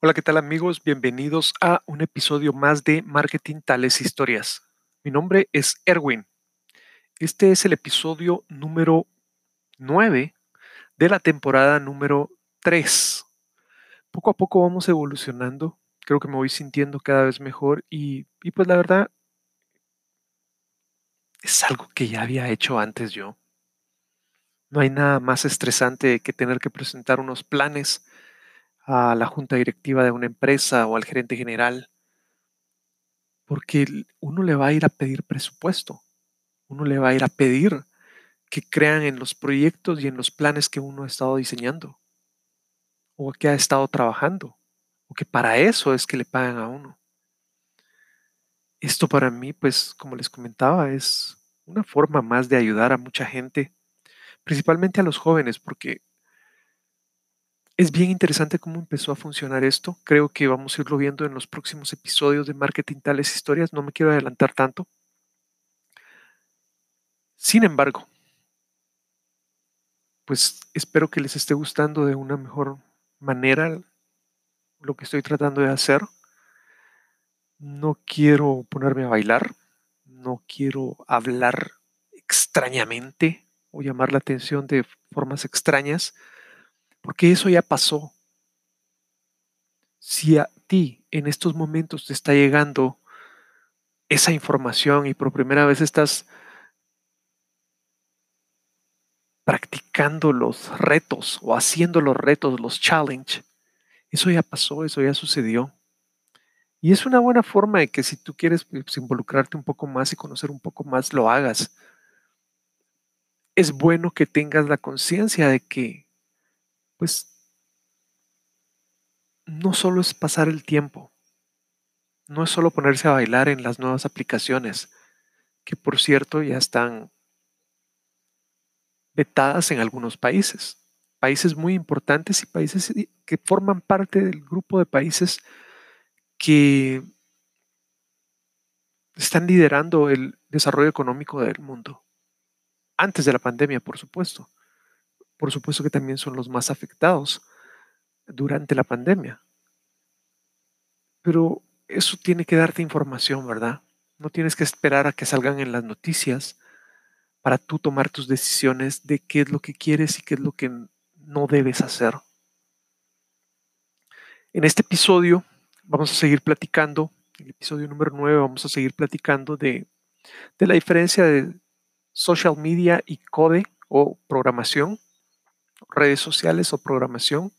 Hola, ¿qué tal amigos? Bienvenidos a un episodio más de Marketing Tales Historias. Mi nombre es Erwin. Este es el episodio número 9 de la temporada número 3. Poco a poco vamos evolucionando. Creo que me voy sintiendo cada vez mejor y, y pues la verdad es algo que ya había hecho antes yo. No hay nada más estresante que tener que presentar unos planes a la junta directiva de una empresa o al gerente general, porque uno le va a ir a pedir presupuesto, uno le va a ir a pedir que crean en los proyectos y en los planes que uno ha estado diseñando o que ha estado trabajando o que para eso es que le pagan a uno. Esto para mí, pues, como les comentaba, es una forma más de ayudar a mucha gente, principalmente a los jóvenes, porque es bien interesante cómo empezó a funcionar esto. Creo que vamos a irlo viendo en los próximos episodios de Marketing Tales Historias. No me quiero adelantar tanto. Sin embargo, pues espero que les esté gustando de una mejor manera lo que estoy tratando de hacer. No quiero ponerme a bailar, no quiero hablar extrañamente o llamar la atención de formas extrañas porque eso ya pasó. Si a ti en estos momentos te está llegando esa información y por primera vez estás practicando los retos o haciendo los retos, los challenge, eso ya pasó, eso ya sucedió. Y es una buena forma de que si tú quieres pues, involucrarte un poco más y conocer un poco más, lo hagas. Es bueno que tengas la conciencia de que pues no solo es pasar el tiempo, no es solo ponerse a bailar en las nuevas aplicaciones, que por cierto ya están vetadas en algunos países, países muy importantes y países que forman parte del grupo de países que están liderando el desarrollo económico del mundo, antes de la pandemia, por supuesto por supuesto que también son los más afectados durante la pandemia. Pero eso tiene que darte información, ¿verdad? No tienes que esperar a que salgan en las noticias para tú tomar tus decisiones de qué es lo que quieres y qué es lo que no debes hacer. En este episodio vamos a seguir platicando, el episodio número 9 vamos a seguir platicando de, de la diferencia de social media y code o programación redes sociales o programación.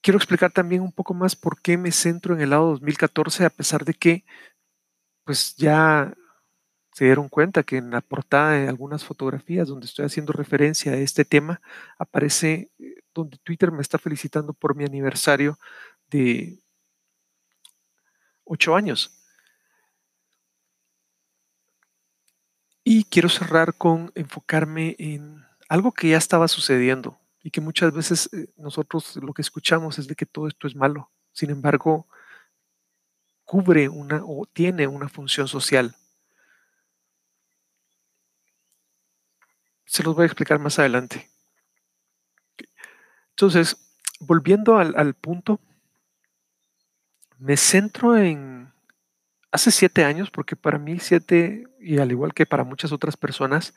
Quiero explicar también un poco más por qué me centro en el lado 2014, a pesar de que, pues ya se dieron cuenta que en la portada de algunas fotografías donde estoy haciendo referencia a este tema, aparece eh, donde Twitter me está felicitando por mi aniversario de ocho años. Y quiero cerrar con enfocarme en algo que ya estaba sucediendo y que muchas veces eh, nosotros lo que escuchamos es de que todo esto es malo. Sin embargo, cubre una o tiene una función social. Se los voy a explicar más adelante. Entonces, volviendo al, al punto, me centro en hace siete años, porque para mí siete, y al igual que para muchas otras personas,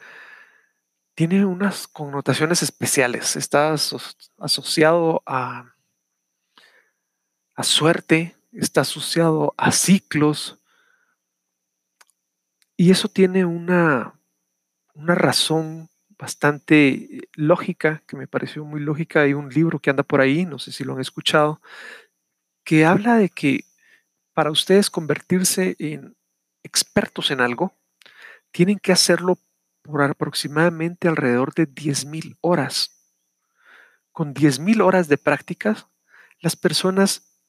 tiene unas connotaciones especiales. Está asociado a, a suerte, está asociado a ciclos. Y eso tiene una, una razón bastante lógica, que me pareció muy lógica. Hay un libro que anda por ahí, no sé si lo han escuchado, que habla de que para ustedes convertirse en expertos en algo, tienen que hacerlo por aproximadamente alrededor de 10.000 horas. Con 10.000 horas de prácticas, las personas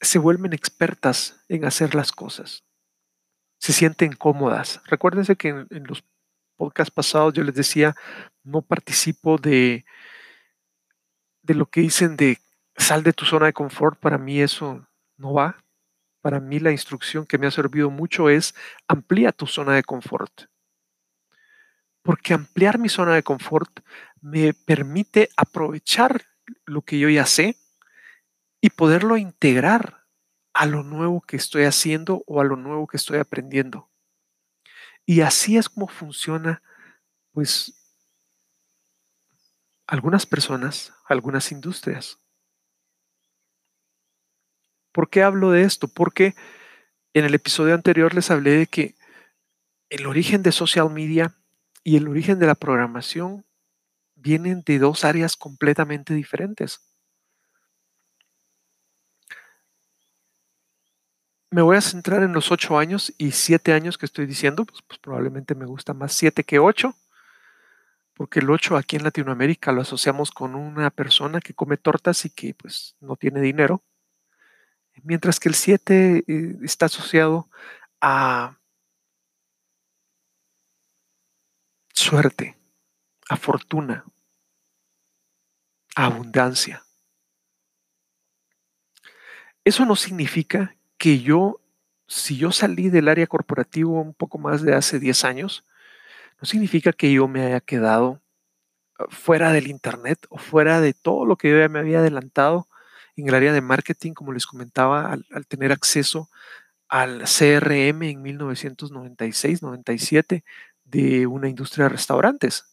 se vuelven expertas en hacer las cosas. Se sienten cómodas. Recuérdense que en, en los podcasts pasados yo les decía, no participo de, de lo que dicen de sal de tu zona de confort. Para mí eso no va para mí la instrucción que me ha servido mucho es amplía tu zona de confort. Porque ampliar mi zona de confort me permite aprovechar lo que yo ya sé y poderlo integrar a lo nuevo que estoy haciendo o a lo nuevo que estoy aprendiendo. Y así es como funciona, pues, algunas personas, algunas industrias. ¿Por qué hablo de esto? Porque en el episodio anterior les hablé de que el origen de social media y el origen de la programación vienen de dos áreas completamente diferentes. Me voy a centrar en los ocho años y siete años que estoy diciendo, pues, pues probablemente me gusta más siete que ocho, porque el ocho aquí en Latinoamérica lo asociamos con una persona que come tortas y que pues no tiene dinero, mientras que el siete eh, está asociado a suerte, a fortuna, a abundancia. Eso no significa que yo, si yo salí del área corporativo un poco más de hace 10 años, no significa que yo me haya quedado ah, fuera del Internet o fuera de todo lo que yo ya me había adelantado en el área de marketing, como les comentaba, al, tener acceso al CRM en 1996-97 de una industria de restaurantes.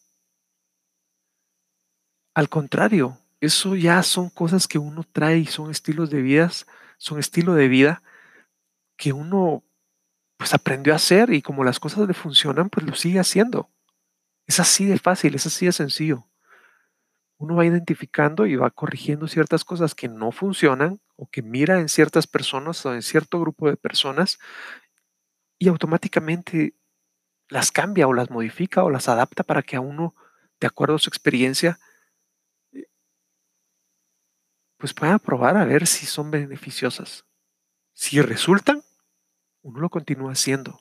Al contrario, eso ya son cosas que uno trae y son estilos de vida, son estilo de vida que uno pues aprendió a hacer y como las cosas le funcionan, pues lo sigue haciendo. Es así de fácil, es así de sencillo. Uno va identificando y va corrigiendo ciertas cosas que no funcionan o que mira en ciertas personas o en cierto grupo de personas y automáticamente las cambia o las modifica o las adapta para que a uno, de acuerdo a su experiencia, eh, pues pueda probar a ver si son beneficiosas. Si resultan, uno lo continúa haciendo.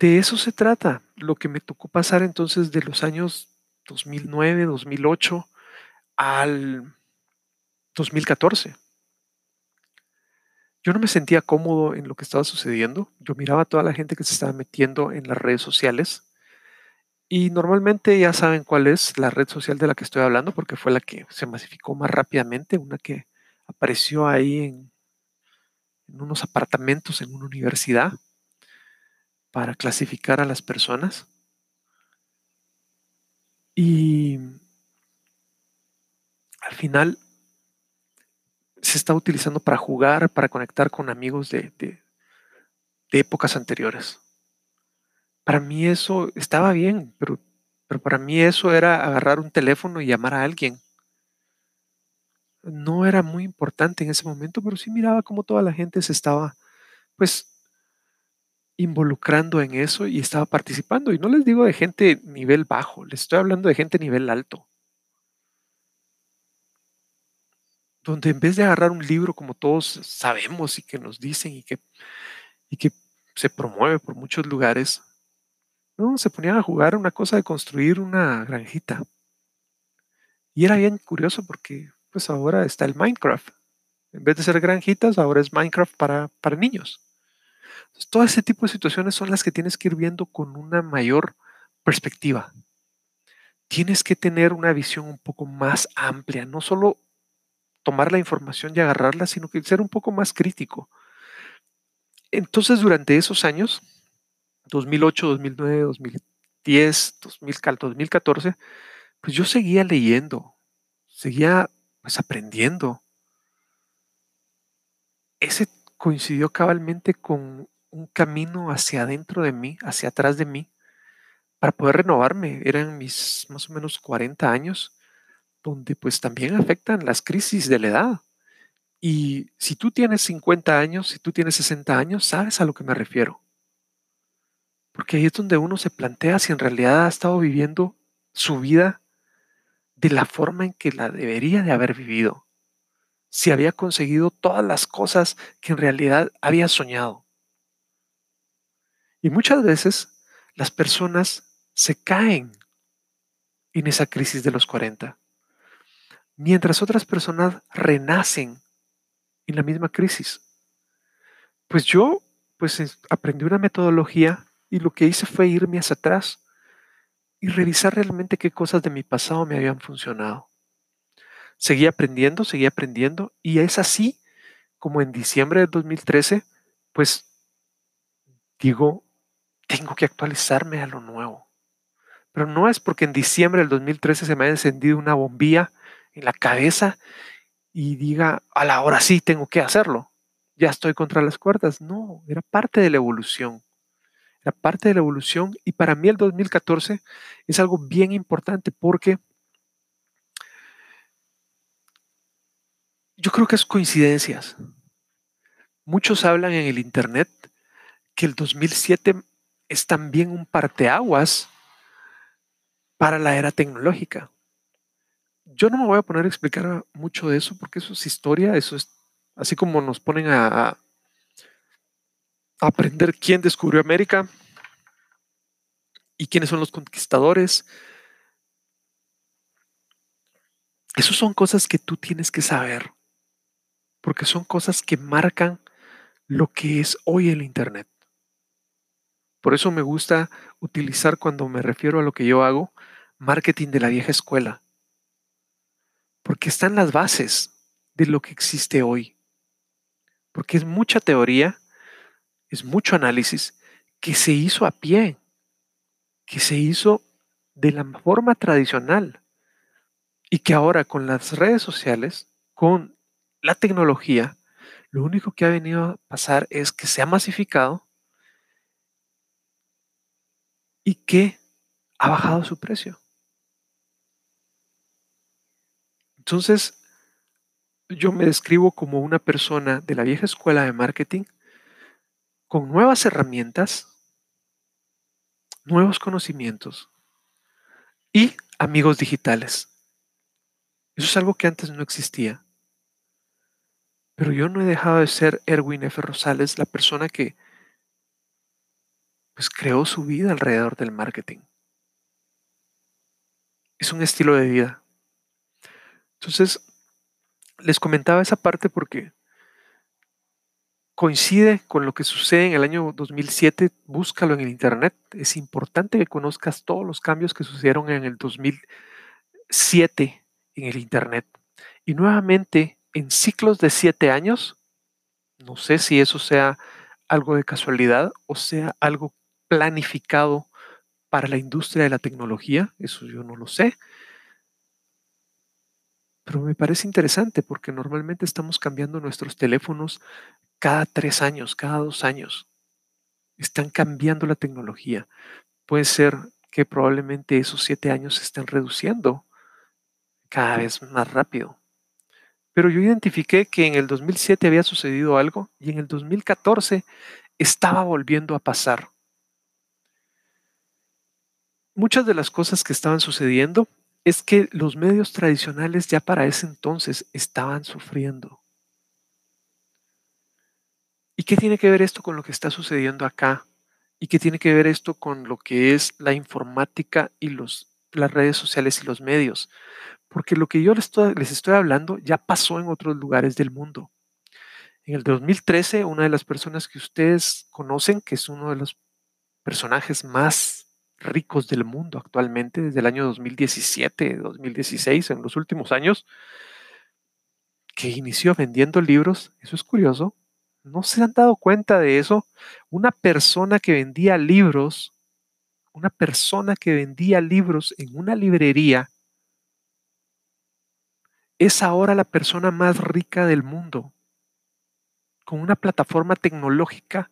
De eso se trata, lo que me tocó pasar entonces de los años 2009, 2008 al 2014 yo no me sentía cómodo en lo que estaba sucediendo. Yo miraba a toda la gente que se estaba metiendo en las redes sociales. Y normalmente ya saben cuál es la red social de la que estoy hablando, porque fue la que se masificó más rápidamente, una que apareció ahí en, en unos apartamentos en una universidad para clasificar a las personas. Y al final se está utilizando para jugar, para conectar con amigos de, de, épocas anteriores. Para mí eso estaba bien, pero, pero para mí eso era agarrar un teléfono y llamar a alguien. No era muy importante en ese momento, pero sí miraba cómo toda la gente se estaba, pues, involucrando en eso y estaba participando. Y no les digo de gente nivel bajo, les estoy hablando de gente nivel alto. donde en vez de agarrar un libro como todos sabemos y que nos dicen y que, y que se promueve por muchos lugares, no, se ponían a jugar una cosa de construir una granjita. Y era bien curioso porque pues ahora está el Minecraft. En vez de ser granjitas, ahora es Minecraft para, para niños. Todo ese tipo de situaciones son las que tienes que ir viendo con una mayor perspectiva. Tienes que tener una visión un poco más amplia, no solo tomar la información y agarrarla, sino que ser un poco más crítico. Entonces, durante esos años, 2008, 2009, 2010, 2014, pues yo seguía leyendo, seguía pues aprendiendo. Ese coincidió cabalmente con un camino hacia adentro de mí, hacia atrás de mí, para poder renovarme. Eran mis más o menos 40 años donde pues también afectan las crisis de la edad. Y si tú tienes 50 años, si tú tienes 60 años, sabes a lo que me refiero. Porque ahí es donde uno se plantea si en realidad ha estado viviendo su vida de la forma en que la debería de haber vivido. Si había conseguido todas las cosas que en realidad había soñado. Y muchas veces las personas se caen en esa crisis de los 40 mientras otras personas renacen en la misma crisis. Pues yo pues aprendí una metodología y lo que hice fue irme hacia atrás y revisar realmente qué cosas de mi pasado me habían funcionado. Seguí aprendiendo, seguí aprendiendo y es así como en diciembre del 2013, pues digo, tengo que actualizarme a lo nuevo. Pero no es porque en diciembre del 2013 se me haya encendido una bombilla en la cabeza y diga, a la hora sí tengo que hacerlo. Ya estoy contra las cuerdas. No, era parte de la evolución. Era parte de la evolución y para mí el 2014 es algo bien importante porque yo creo que es coincidencias. Muchos hablan en el Internet que el 2007 es también un parteaguas para la era tecnológica. Yo no me voy a poner a explicar mucho de eso porque eso es historia, eso es así como nos ponen a, aprender quién descubrió América y quiénes son los conquistadores. Esas son cosas que tú tienes que saber porque son cosas que marcan lo que es hoy el Internet. Por eso me gusta utilizar cuando me refiero a lo que yo hago, marketing de la vieja escuela, porque están las bases de lo que existe hoy, porque es mucha teoría, es mucho análisis que se hizo a pie, que se hizo de la forma tradicional. Y que ahora con las redes sociales, con la tecnología, lo único que ha venido a pasar es que se ha masificado y que ha bajado su precio. Entonces, yo me describo como una persona de la vieja escuela de marketing con nuevas herramientas, nuevos conocimientos y amigos digitales. Eso es algo que antes no existía. Pero yo no he dejado de ser Erwin F. Rosales, la persona que pues, creó su vida alrededor del marketing. Es un estilo de vida. Entonces, les comentaba esa parte porque coincide con lo que sucede en el año 2007. Búscalo en el Internet. Es importante que conozcas todos los cambios que sucedieron en el 2007 en el Internet. Y nuevamente en ciclos de siete años. No sé si eso sea algo de casualidad o sea algo planificado para la industria de la tecnología. Eso yo no lo sé. Pero me parece interesante porque normalmente estamos cambiando nuestros teléfonos cada tres años, cada dos años. Están cambiando la tecnología. Puede ser que probablemente esos siete años se estén reduciendo cada vez más rápido. Pero yo identifiqué que en el 2007 había sucedido algo y en el 2014 estaba volviendo a pasar. Muchas de las cosas que estaban sucediendo es que los medios tradicionales ya para ese entonces estaban sufriendo. ¿Y qué tiene que ver esto con lo que está sucediendo acá? ¿Y qué tiene que ver esto con lo que es la informática y los, las redes sociales y los medios? Porque lo que yo les estoy, hablando ya pasó en otros lugares del mundo. En el 2013, una de las personas que ustedes conocen, que es uno de los personajes más ricos del mundo actualmente, desde el año 2017, 2016, en los últimos años, que inició vendiendo libros, eso es curioso, no se han dado cuenta de eso. Una persona que vendía libros, una persona que vendía libros en una librería, es ahora la persona más rica del mundo, con una plataforma tecnológica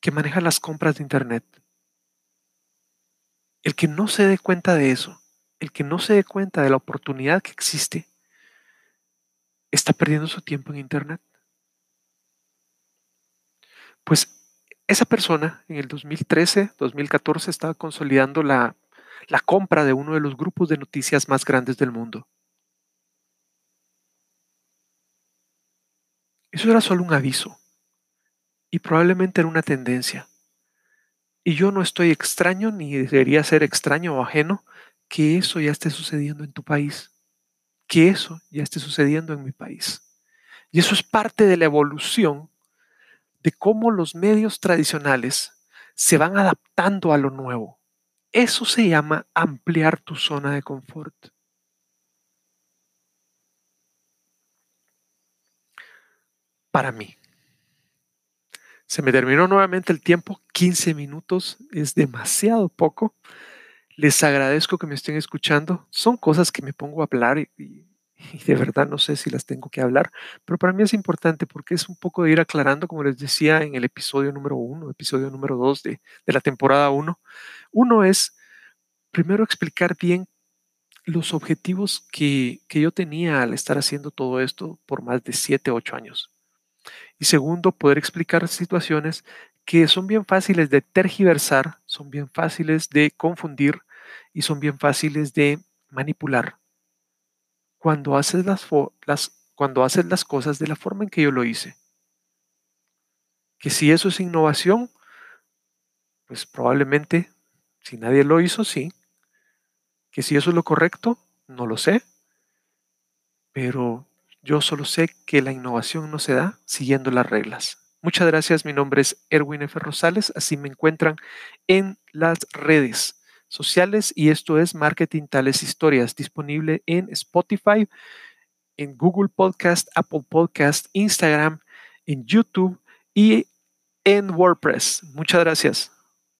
que maneja las compras de Internet. El que no se dé cuenta de eso, el que no se dé cuenta de la oportunidad que existe, está perdiendo su tiempo en Internet. Pues esa persona en el 2013, 2014 estaba consolidando la, la compra de uno de los grupos de noticias más grandes del mundo. Eso era solo un aviso y probablemente era una tendencia. Y yo no estoy extraño ni debería ser extraño o ajeno que eso ya esté sucediendo en tu país, que eso ya esté sucediendo en mi país. Y eso es parte de la evolución de cómo los medios tradicionales se van adaptando a lo nuevo. Eso se llama ampliar tu zona de confort. Para mí. Se me terminó nuevamente el tiempo. 15 minutos es demasiado poco. Les agradezco que me estén escuchando. Son cosas que me pongo a hablar y, de verdad no sé si las tengo que hablar, pero para mí es importante porque es un poco de ir aclarando, como les decía en el episodio número uno, episodio número dos de, de la temporada uno. Uno es primero explicar bien los objetivos que, que yo tenía al estar haciendo todo esto por más de siete, ocho años. Y segundo, poder explicar situaciones que son bien fáciles de tergiversar, son bien fáciles de confundir y son bien fáciles de manipular. Cuando haces las, cuando haces las cosas de la forma en que yo lo hice. Que si eso es innovación, pues probablemente, si nadie lo hizo, sí, que si eso es lo correcto, no lo sé, pero yo solo sé que la innovación no se da siguiendo las reglas. Muchas gracias, mi nombre es Erwin F. Rosales, así me encuentran en las redes sociales y esto es Marketing Tales Historias, disponible en Spotify, en Google Podcast, Apple Podcast, Instagram, en YouTube y en WordPress. Muchas gracias.